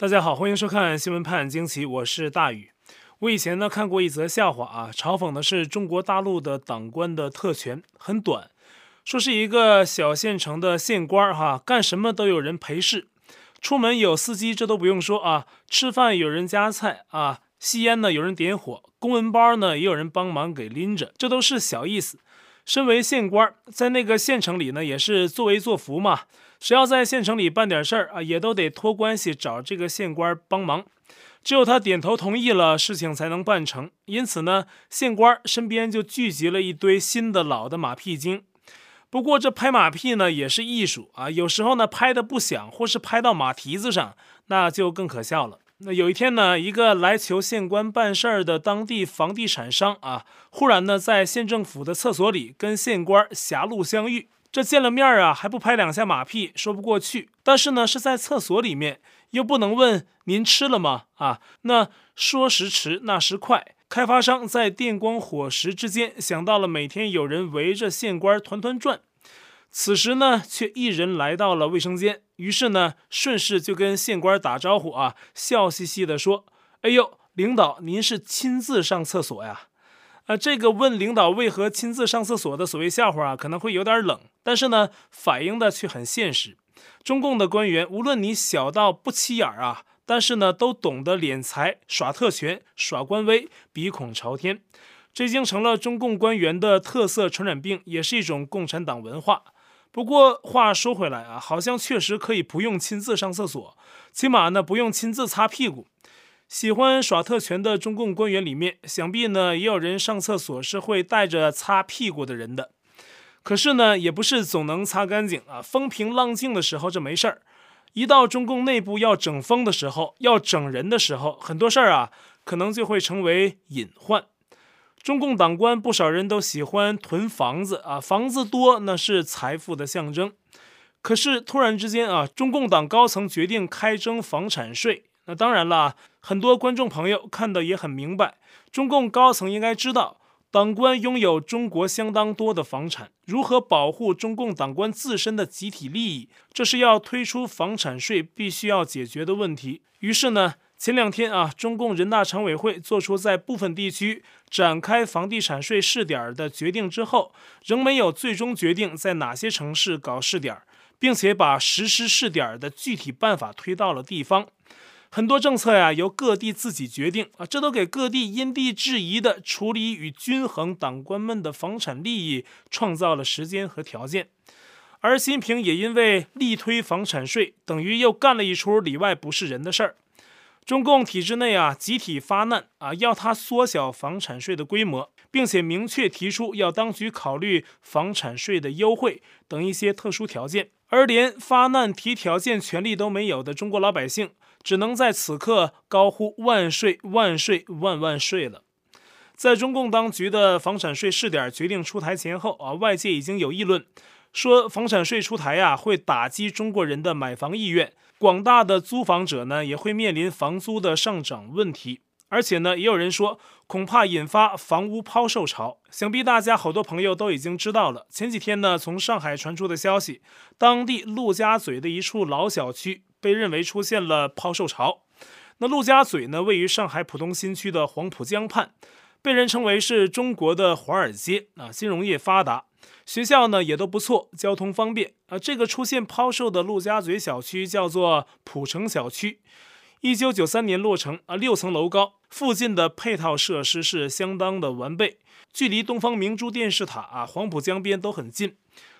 大家好，欢迎收看《新闻判惊奇》，我是大宇。我以前呢看过一则笑话啊，嘲讽的是中国大陆的党官的特权很短，说是一个小县城的县官儿哈，干什么都有人陪侍，出门有司机，这都不用说啊，吃饭有人夹菜啊，吸烟呢有人点火，公文包呢也有人帮忙给拎着，这都是小意思。身为县官，在那个县城里呢，也是作威作福嘛。谁要在县城里办点事儿啊，也都得托关系找这个县官帮忙。只有他点头同意了，事情才能办成。因此呢，县官身边就聚集了一堆新的老的马屁精。不过这拍马屁呢，也是艺术啊。有时候呢，拍得不响，或是拍到马蹄子上，那就更可笑了。那有一天呢，一个来求县官办事儿的当地房地产商啊，忽然呢，在县政府的厕所里跟县官狭路相遇。这见了面啊，还不拍两下马屁，说不过去。但是呢，是在厕所里面，又不能问您吃了吗？啊，那说时迟，那时快，开发商在电光火石之间想到了每天有人围着县官团团转。此时呢，却一人来到了卫生间，于是呢，顺势就跟县官打招呼啊，笑嘻嘻地说：“哎呦，领导，您是亲自上厕所呀？”啊，这个问领导为何亲自上厕所的所谓笑话啊，可能会有点冷，但是呢，反映的却很现实。中共的官员，无论你小到不起眼啊，但是呢，都懂得敛财、耍特权、耍官威、鼻孔朝天，这已经成了中共官员的特色传染病，也是一种共产党文化。不过话说回来啊，好像确实可以不用亲自上厕所，起码呢，不用亲自擦屁股。喜欢耍特权的中共官员里面，想必呢也有人上厕所是会带着擦屁股的人的。可是呢，也不是总能擦干净啊。风平浪静的时候这没事儿，一到中共内部要整风的时候，要整人的时候，很多事儿啊可能就会成为隐患。中共党官不少人都喜欢囤房子啊，房子多那是财富的象征。可是突然之间啊，中共党高层决定开征房产税。那当然了，很多观众朋友看得也很明白，中共高层应该知道，党官拥有中国相当多的房产，如何保护中共党官自身的集体利益，这是要推出房产税必须要解决的问题。于是呢，前两天啊，中共人大常委会做出在部分地区展开房地产税试点的决定之后，仍没有最终决定在哪些城市搞试点，并且把实施试点的具体办法推到了地方。很多政策呀，由各地自己决定啊，这都给各地因地制宜的处理与均衡党官们的房产利益创造了时间和条件。而习近平也因为力推房产税，等于又干了一出里外不是人的事儿。中共体制内啊，集体发难啊，要他缩小房产税的规模，并且明确提出要当局考虑房产税的优惠等一些特殊条件。而连发难提条件权利都没有的中国老百姓。只能在此刻高呼万岁万岁万万岁了。在中共当局的房产税试点决定出台前后啊，外界已经有议论说房产税出台呀、啊，会打击中国人的买房意愿，广大的租房者呢也会面临房租的上涨问题。而且呢，也有人说恐怕引发房屋抛售潮。想必大家好多朋友都已经知道了，前几天呢，从上海传出的消息，当地陆家嘴的一处老小区。被认为出现了抛售潮。那陆家嘴呢，位于上海浦东新区的黄浦江畔，被人称为是中国的华尔街啊，金融业发达，学校呢也都不错，交通方便啊。这个出现抛售的陆家嘴小区叫做浦城小区，一九九三年落成啊，六层楼高，附近的配套设施是相当的完备，距离东方明珠电视塔啊、黄浦江边都很近，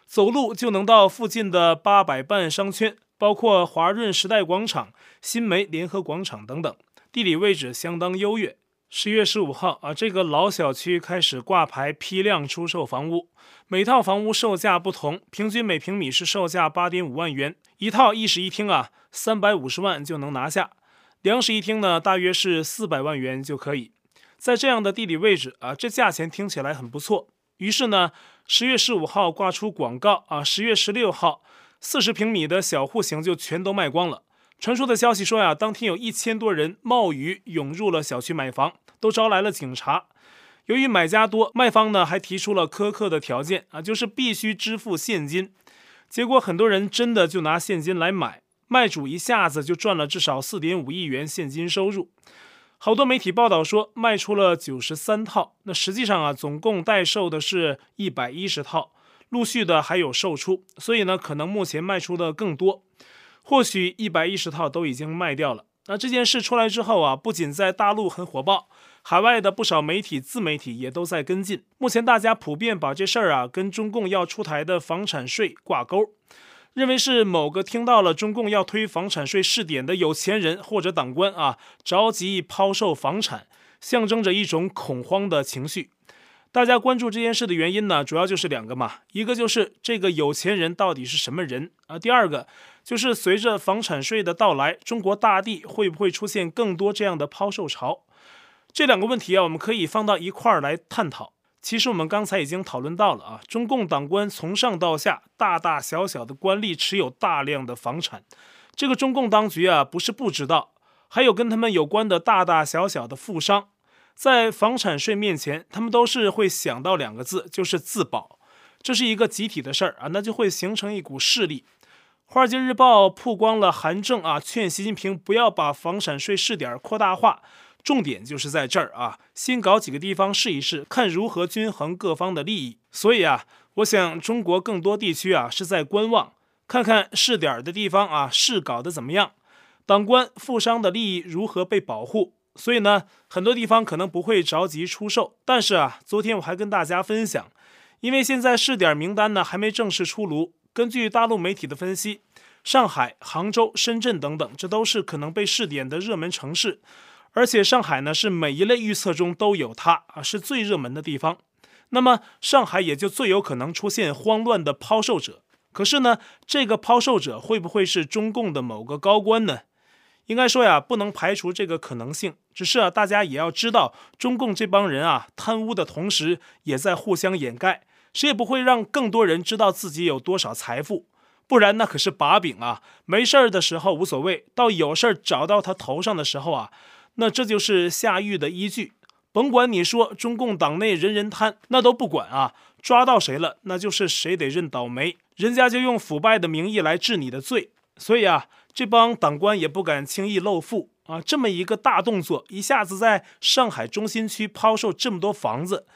走路就能到附近的八佰伴商圈。包括华润时代广场、新梅联合广场等等，地理位置相当优越。十月十五号啊，这个老小区开始挂牌批量出售房屋，每套房屋售价不同，平均每平米是售价八点五万元，一套一室一厅啊，三百五十万就能拿下，两室一厅呢，大约是四百万元就可以。在这样的地理位置啊，这价钱听起来很不错。于是呢，十月十五号挂出广告啊，十月十六号。四十平米的小户型就全都卖光了。传出的消息说呀，当天有一千多人冒雨涌入了小区买房，都招来了警察。由于买家多，卖方呢还提出了苛刻的条件啊，就是必须支付现金。结果很多人真的就拿现金来买，卖主一下子就赚了至少四点五亿元现金收入。好多媒体报道说卖出了九十三套，那实际上啊，总共待售的是一百一十套，陆续的还有售出，所以呢，可能目前卖出的更多，或许一百一十套都已经卖掉了。那这件事出来之后啊，不仅在大陆很火爆，海外的不少媒体、自媒体也都在跟进。目前大家普遍把这事儿啊跟中共要出台的房产税挂钩。认为是某个听到了中共要推房产税试点的有钱人或者党官啊，着急抛售房产，象征着一种恐慌的情绪。大家关注这件事的原因呢，主要就是两个嘛，一个就是这个有钱人到底是什么人啊，第二个就是随着房产税的到来，中国大地会不会出现更多这样的抛售潮？这两个问题啊，我们可以放到一块儿来探讨。其实我们刚才已经讨论到了啊，中共党官从上到下，大大小小的官吏持有大量的房产。这个中共当局啊，不是不知道，还有跟他们有关的大大小小的富商，在房产税面前，他们都是会想到两个字，就是自保。这是一个集体的事儿啊，那就会形成一股势力。《华尔街日报》曝光了韩正啊，劝习近平不要把房产税试点扩大化。重点就是在这儿啊，先搞几个地方试一试，看如何均衡各方的利益。所以啊，我想中国更多地区啊是在观望，看看试点的地方啊试搞得怎么样，党官富商的利益如何被保护。所以呢，很多地方可能不会着急出售。但是啊，昨天我还跟大家分享，因为现在试点名单呢还没正式出炉，根据大陆媒体的分析，上海、杭州、深圳等等，这都是可能被试点的热门城市。而且上海呢，是每一类预测中都有它啊，是最热门的地方。那么上海也就最有可能出现慌乱的抛售者。可是呢，这个抛售者会不会是中共的某个高官呢？应该说呀，不能排除这个可能性。只是啊，大家也要知道，中共这帮人啊，贪污的同时也在互相掩盖，谁也不会让更多人知道自己有多少财富，不然那可是把柄啊。没事儿的时候无所谓，到有事儿找到他头上的时候啊。那这就是下狱的依据，甭管你说中共党内人人贪，那都不管啊，抓到谁了，那就是谁得认倒霉，人家就用腐败的名义来治你的罪。所以啊，这帮党官也不敢轻易露富啊，这么一个大动作，一下子在上海中心区抛售这么多房子，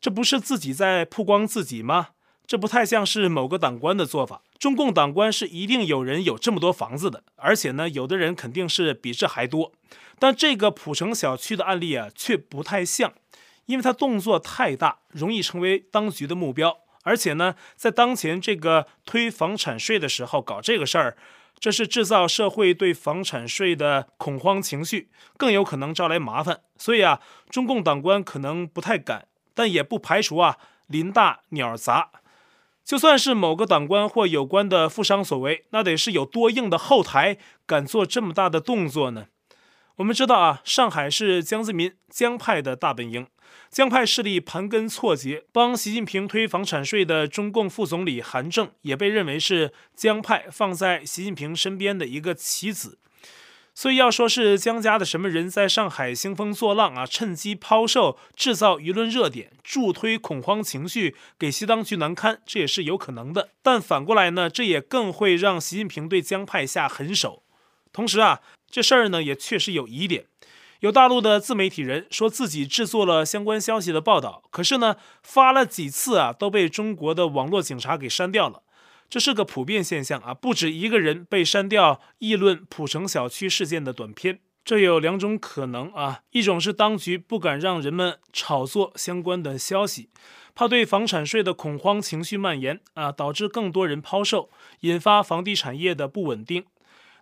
这不是自己在曝光自己吗？这不太像是某个党官的做法。中共党官是一定有人有这么多房子的，而且呢，有的人肯定是比这还多。但这个浦城小区的案例啊，却不太像，因为它动作太大，容易成为当局的目标。而且呢，在当前这个推房产税的时候搞这个事儿，这是制造社会对房产税的恐慌情绪，更有可能招来麻烦。所以啊，中共党官可能不太敢，但也不排除啊，林大鸟杂。就算是某个党官或有关的富商所为，那得是有多硬的后台，敢做这么大的动作呢？我们知道啊，上海是江泽民江派的大本营，江派势力盘根错节，帮习近平推房产税的中共副总理韩正也被认为是江派放在习近平身边的一个棋子。所以要说是江家的什么人在上海兴风作浪啊，趁机抛售，制造舆论热点，助推恐慌情绪，给西当局难堪，这也是有可能的。但反过来呢，这也更会让习近平对江派下狠手。同时啊，这事儿呢也确实有疑点，有大陆的自媒体人说自己制作了相关消息的报道，可是呢发了几次啊，都被中国的网络警察给删掉了。这是个普遍现象啊，不止一个人被删掉议论普城小区事件的短片。这有两种可能啊，一种是当局不敢让人们炒作相关的消息，怕对房产税的恐慌情绪蔓延啊，导致更多人抛售，引发房地产业的不稳定。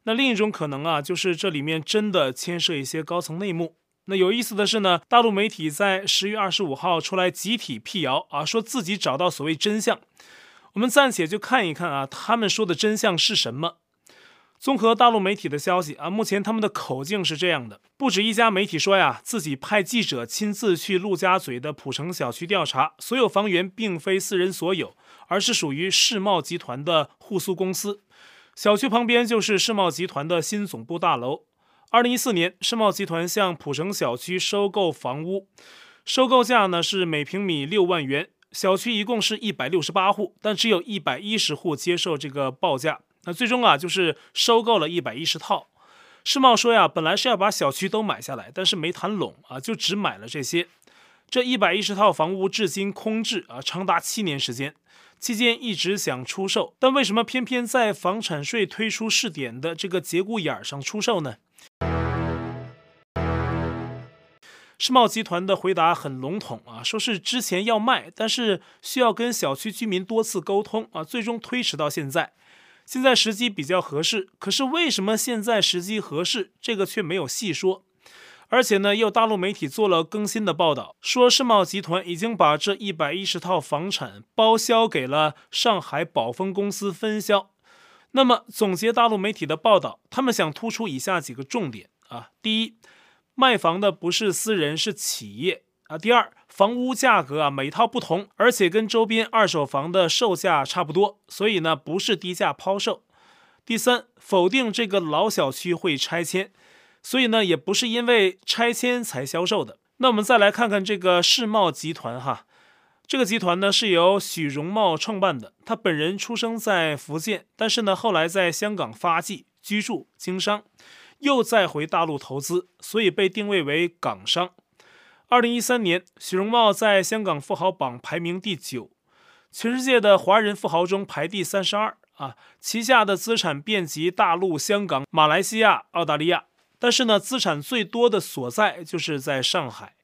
那另一种可能啊，就是这里面真的牵涉一些高层内幕。那有意思的是呢，大陆媒体在十月二十五号出来集体辟谣啊，说自己找到所谓真相。我们暂且就看一看啊，他们说的真相是什么？综合大陆媒体的消息啊，目前他们的口径是这样的：不止一家媒体说呀，自己派记者亲自去陆家嘴的浦城小区调查，所有房源并非私人所有，而是属于世贸集团的互苏公司。小区旁边就是世贸集团的新总部大楼。二零一四年，世贸集团向浦城小区收购房屋，收购价呢是每平米六万元。小区一共是一百六十八户，但只有一百一十户接受这个报价那最终啊，就是收购了一百一十套。世茂说呀，本来是要把小区都买下来，但是没谈拢啊，就只买了这些。这一百一十套房屋至今空置啊，长达七年时间。期间一直想出售，但为什么偏偏在房产税推出试点的这个节骨眼儿上出售呢？世茂集团的回答很笼统啊，说是之前要卖，但是需要跟小区居民多次沟通啊，最终推迟到现在。现在时机比较合适，可是为什么现在时机合适，这个却没有细说。而且呢，又大陆媒体做了更新的报道，说世茂集团已经把这一百一十套房产包销给了上海宝丰公司分销。那么总结大陆媒体的报道，他们想突出以下几个重点啊：第一，卖房的不是私人，是企业啊；第二，房屋价格啊每套不同，而且跟周边二手房的售价差不多，所以呢不是低价抛售；第三，否定这个老小区会拆迁。所以呢，也不是因为拆迁才销售的。那我们再来看看这个世茂集团哈，这个集团呢是由许荣茂创办的，他本人出生在福建，但是呢后来在香港发迹居住经商，又再回大陆投资，所以被定位为港商。二零一三年，许荣茂在香港富豪榜排名第九，全世界的华人富豪中排第三十二啊，旗下的资产遍及大陆、香港、马来西亚、澳大利亚。但是呢，资产最多的所在就是在上海。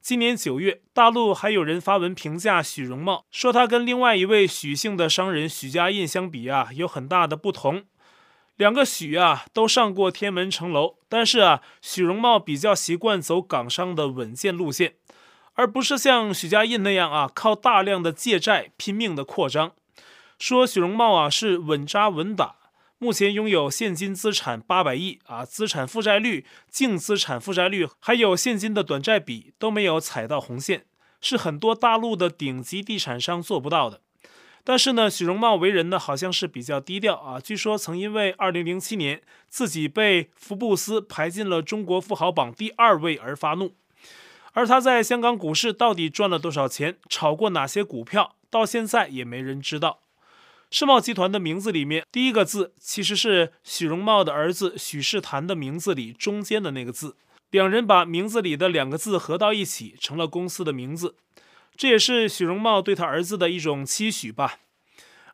今年九月，大陆还有人发文评价许荣茂，说他跟另外一位许姓的商人许家印相比啊，有很大的不同。两个许啊都上过天安门城楼，但是啊，许荣茂比较习惯走港商的稳健路线，而不是像许家印那样啊，靠大量的借债拼命的扩张。说许荣茂啊是稳扎稳打。目前拥有现金资产八百亿啊，资产负债率、净资产负债率，还有现金的短债比都没有踩到红线，是很多大陆的顶级地产商做不到的。但是呢，许荣茂为人呢好像是比较低调啊，据说曾因为二零零七年自己被福布斯排进了中国富豪榜第二位而发怒。而他在香港股市到底赚了多少钱，炒过哪些股票，到现在也没人知道。世茂集团的名字里面，第一个字其实是许荣茂的儿子许世坛的名字里中间的那个字，两人把名字里的两个字合到一起，成了公司的名字。这也是许荣茂对他儿子的一种期许吧。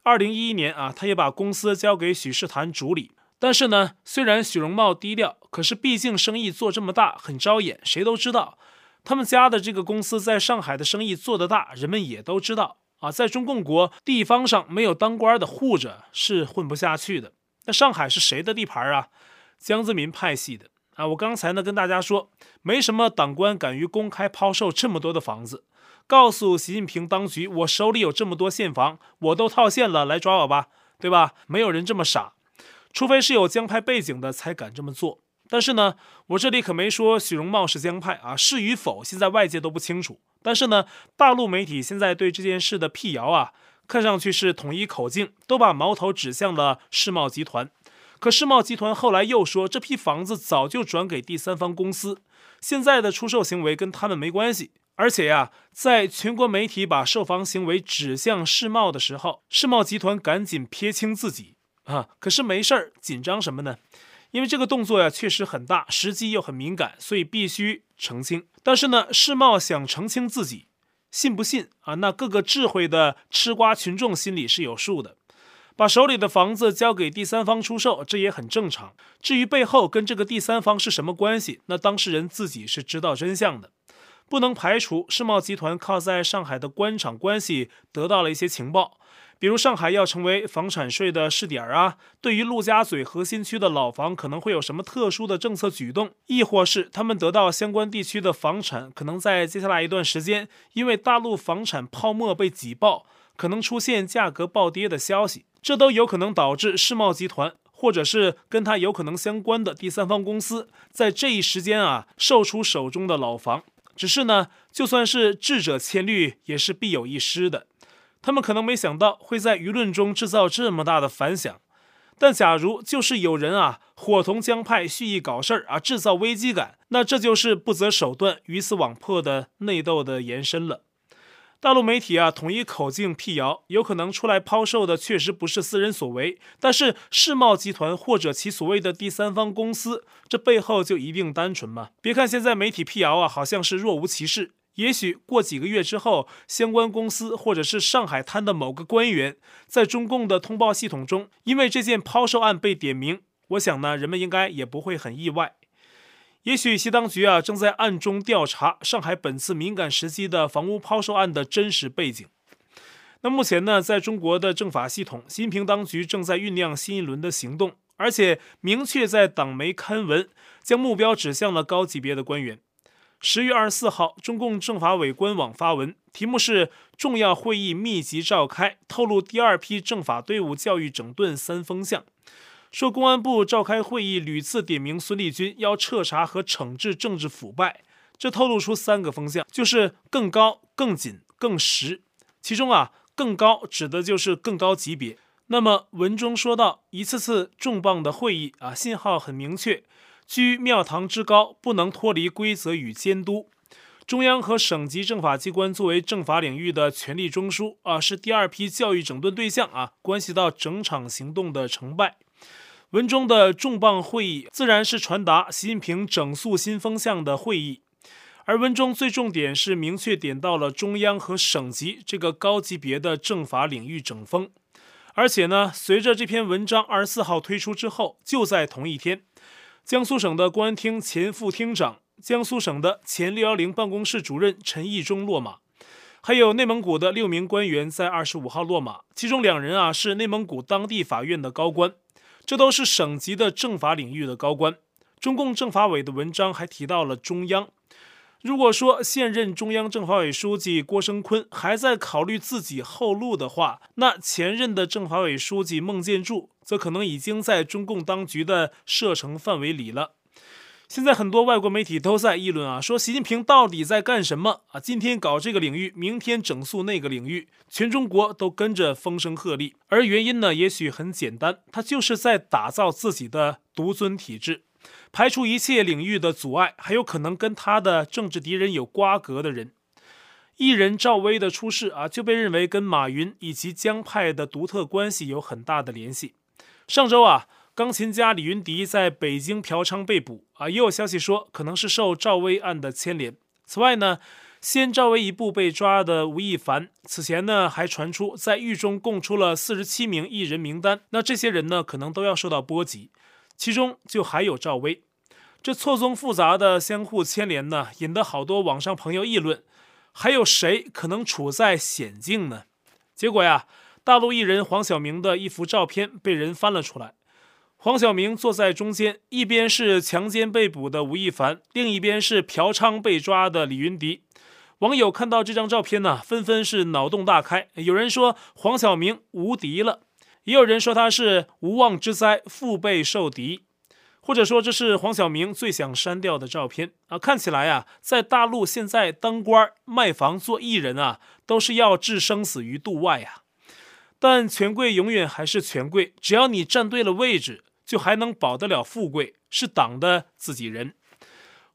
二零一一年啊，他也把公司交给许世坛主理。但是呢，虽然许荣茂低调，可是毕竟生意做这么大，很招眼，谁都知道。他们家的这个公司在上海的生意做得大，人们也都知道。啊，在中共国地方上没有当官的护着是混不下去的。那上海是谁的地盘啊？江泽民派系的啊。我刚才呢跟大家说，没什么党官敢于公开抛售这么多的房子，告诉习近平当局，我手里有这么多现房，我都套现了，来抓我吧，对吧？没有人这么傻，除非是有江派背景的才敢这么做。但是呢，我这里可没说许荣茂是江派啊，是与否现在外界都不清楚。但是呢，大陆媒体现在对这件事的辟谣啊，看上去是统一口径，都把矛头指向了世茂集团。可世茂集团后来又说，这批房子早就转给第三方公司，现在的出售行为跟他们没关系。而且呀，在全国媒体把售房行为指向世茂的时候，世茂集团赶紧撇清自己啊。可是没事儿，紧张什么呢？因为这个动作呀，确实很大，时机又很敏感，所以必须澄清。但是呢，世茂想澄清自己，信不信啊？那各个智慧的吃瓜群众心里是有数的。把手里的房子交给第三方出售，这也很正常。至于背后跟这个第三方是什么关系，那当事人自己是知道真相的。不能排除世茂集团靠在上海的官场关系得到了一些情报。比如上海要成为房产税的试点啊，对于陆家嘴核心区的老房可能会有什么特殊的政策举动，亦或是他们得到相关地区的房产可能在接下来一段时间，因为大陆房产泡沫被挤爆，可能出现价格暴跌的消息，这都有可能导致世茂集团或者是跟他有可能相关的第三方公司在这一时间啊售出手中的老房。只是呢，就算是智者千虑，也是必有一失的。他们可能没想到会在舆论中制造这么大的反响，但假如就是有人啊伙同江派蓄意搞事儿啊制造危机感，那这就是不择手段鱼死网破的内斗的延伸了。大陆媒体啊，统一口径辟谣，有可能出来抛售的确实不是私人所为，但是世贸集团或者其所谓的第三方公司，这背后就一定单纯吗？别看现在媒体辟谣啊，好像是若无其事，也许过几个月之后，相关公司或者是上海滩的某个官员，在中共的通报系统中，因为这件抛售案被点名，我想呢，人们应该也不会很意外。也许西当局啊正在暗中调查上海本次敏感时期的房屋抛售案的真实背景。那目前呢，在中国的政法系统，习近平当局正在酝酿新一轮的行动，而且明确在党媒刊文，将目标指向了高级别的官员。十月二十四号，中共政法委官网发文，题目是“重要会议密集召开，透露第二批政法队伍教育整顿三风向”。说公安部召开会议，屡次点名孙立军要彻查和惩治政治腐败，这透露出三个风向，就是更高、更紧、更实。其中啊，更高指的就是更高级别。那么文中说到，一次次重磅的会议啊，信号很明确，居庙堂之高，不能脱离规则与监督。中央和省级政法机关作为政法领域的权力中枢啊，是第二批教育整顿对象啊，关系到整场行动的成败。文中的重磅会议自然是传达习近平整肃新风向的会议，而文中最重点是明确点到了中央和省级这个高级别的政法领域整风，而且呢，随着这篇文章二十四号推出之后，就在同一天，江苏省的公安厅前副厅长、江苏省的前六幺零办公室主任陈义忠落马，还有内蒙古的六名官员在二十五号落马，其中两人啊是内蒙古当地法院的高官。这都是省级的政法领域的高官。中共政法委的文章还提到了中央。如果说现任中央政法委书记郭声琨还在考虑自己后路的话，那前任的政法委书记孟建柱则可能已经在中共当局的射程范围里了。现在很多外国媒体都在议论啊，说习近平到底在干什么啊？今天搞这个领域，明天整肃那个领域，全中国都跟着风声鹤唳。而原因呢，也许很简单，他就是在打造自己的独尊体制，排除一切领域的阻碍，还有可能跟他的政治敌人有瓜葛的人。艺人赵薇的出事啊，就被认为跟马云以及江派的独特关系有很大的联系。上周啊。钢琴家李云迪在北京嫖娼被捕啊，也有消息说可能是受赵薇案的牵连。此外呢，先赵薇一步被抓的吴亦凡，此前呢还传出在狱中供出了四十七名艺人名单，那这些人呢可能都要受到波及，其中就还有赵薇。这错综复杂的相互牵连呢，引得好多网上朋友议论，还有谁可能处在险境呢？结果呀，大陆艺人黄晓明的一幅照片被人翻了出来。黄晓明坐在中间，一边是强奸被捕的吴亦凡，另一边是嫖娼被抓的李云迪。网友看到这张照片呢，纷纷是脑洞大开。有人说黄晓明无敌了，也有人说他是无妄之灾，腹背受敌，或者说这是黄晓明最想删掉的照片啊。看起来啊，在大陆现在当官、卖房、做艺人啊，都是要置生死于度外呀。但权贵永远还是权贵，只要你站对了位置。就还能保得了富贵，是党的自己人。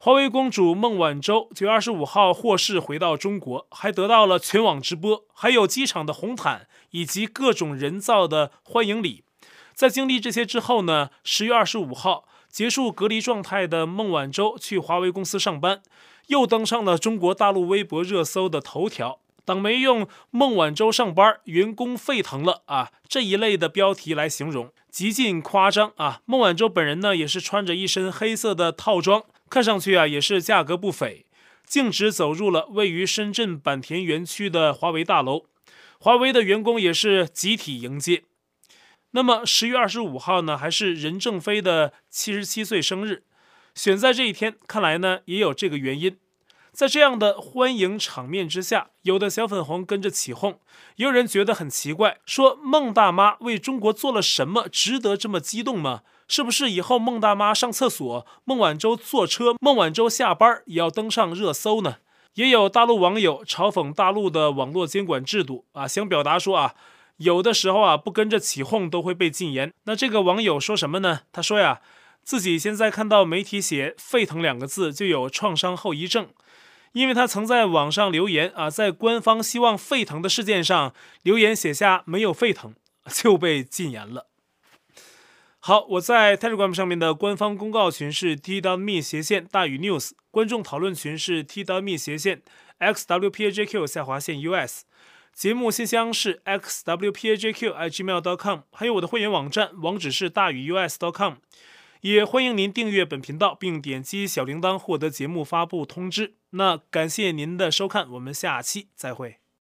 华为公主孟晚舟九月二十五号获释回到中国，还得到了全网直播，还有机场的红毯以及各种人造的欢迎礼。在经历这些之后呢，十月二十五号结束隔离状态的孟晚舟去华为公司上班，又登上了中国大陆微博热搜的头条。党媒用“孟晚舟上班，员工沸腾了”啊这一类的标题来形容，极尽夸张啊。孟晚舟本人呢，也是穿着一身黑色的套装，看上去啊也是价格不菲，径直走入了位于深圳坂田园区的华为大楼，华为的员工也是集体迎接。那么十月二十五号呢，还是任正非的七十七岁生日，选在这一天，看来呢也有这个原因。在这样的欢迎场面之下，有的小粉红跟着起哄，也有人觉得很奇怪，说孟大妈为中国做了什么，值得这么激动吗？是不是以后孟大妈上厕所，孟晚舟坐车，孟晚舟下班也要登上热搜呢？也有大陆网友嘲讽大陆的网络监管制度啊，想表达说啊，有的时候啊不跟着起哄都会被禁言。那这个网友说什么呢？他说呀，自己现在看到媒体写“沸腾”两个字就有创伤后遗症。因为他曾在网上留言啊，在官方希望沸腾的事件上留言写下没有沸腾，就被禁言了。好，我在 Telegram 上面的官方公告群是 t w m 斜线大于 news，观众讨论群是 t w m 斜线 xwpajq 下划线 us，节目信箱是 XWPAJQ IGmail.com 还有我的会员网站，网址是大于 us.com，也欢迎您订阅本频道并点击小铃铛获得节目发布通知。那感谢您的收看，我们下期再会。